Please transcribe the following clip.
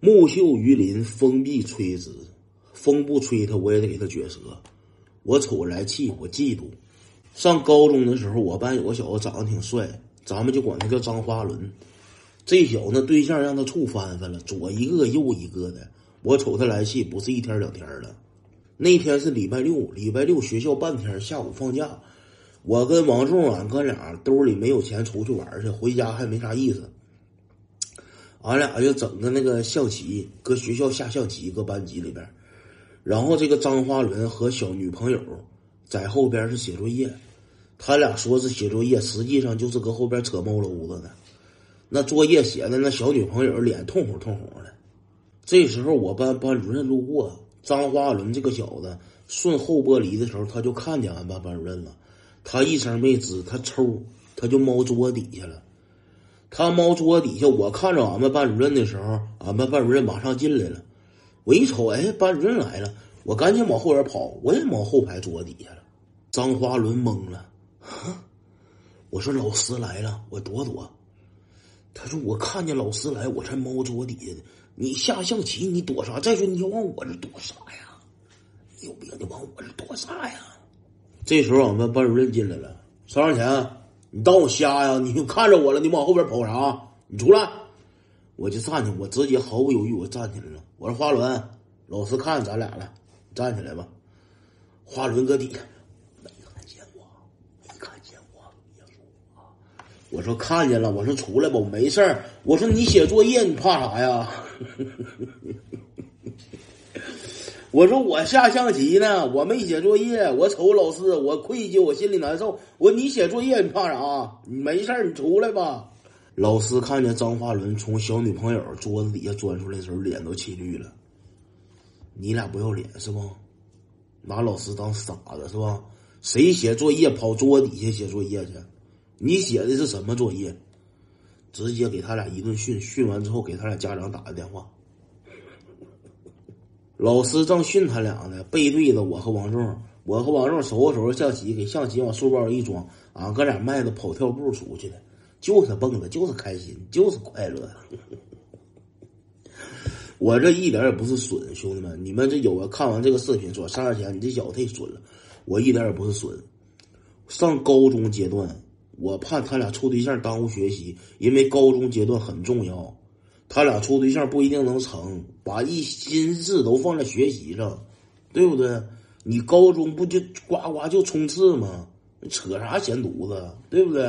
木秀于林，风必摧之。风不吹他，我也得给他撅折。我瞅来气，我嫉妒。上高中的时候，我班有个小子长得挺帅，咱们就管他叫张花轮。这小子对象让他处翻翻了，左一个右一个的。我瞅他来气，不是一天两天了。那天是礼拜六，礼拜六学校半天，下午放假。我跟王仲，俺哥俩兜里没有钱出去玩去，回家还没啥意思。俺俩就整个那个象棋，搁学校下象棋，搁班级里边。然后这个张花伦和小女朋友在后边是写作业，他俩说是写作业，实际上就是搁后边扯猫篓子呢。那作业写的那小女朋友脸通红通红的。这时候我班班主任路过，张花伦这个小子顺后玻璃的时候，他就看见俺班班主任了。他一声没吱，他抽，他就猫桌底下了。他猫桌底下，我看着俺们班主任的时候，俺们班主任马上进来了。我一瞅，哎，班主任来了，我赶紧往后边跑，我也往后排桌底下了。张花伦懵了，我说老师来了，我躲躲。他说我看见老师来，我才猫桌底下的。你下象棋，你躲啥？再说你往我这躲啥呀？你有病！你往我这躲啥呀？这时候俺们班主任进来了，邵上前，你当我瞎呀？你看着我了，你往后边跑啥？你出来！我就站起，我直接毫不犹豫，我站起来了。我说花轮，老师看咱俩了，站起来吧。花轮搁底下，没看见我，没看见我，别说啊。我说看见了，我说出来吧，我没事儿。我说你写作业，你怕啥呀？我说我下象棋呢，我没写作业。我瞅老师，我愧疚，我心里难受。我说你写作业，你怕啥？你没事，你出来吧。老师看见张发伦从小女朋友桌子底下钻出来的时候，脸都气绿了。你俩不要脸是不？拿老师当傻子是吧？谁写作业跑桌子底下写作业去？你写的是什么作业？直接给他俩一顿训，训完之后给他俩家长打个电话。老师正训他俩呢，背对着我和王仲，我和王仲收拾收拾象棋，给象棋往书包一装，俺哥俩迈着跑跳步出去了，就是蹦的，就是开心，就是快乐。我这一点也不是损，兄弟们，你们这有个看完这个视频说上钱，你这小子太损了，我一点也不是损。上高中阶段，我怕他俩处对象耽误学习，因为高中阶段很重要。他俩处对象不一定能成，把一心思都放在学习上，对不对？你高中不就呱呱就冲刺吗？扯啥闲犊子，对不对？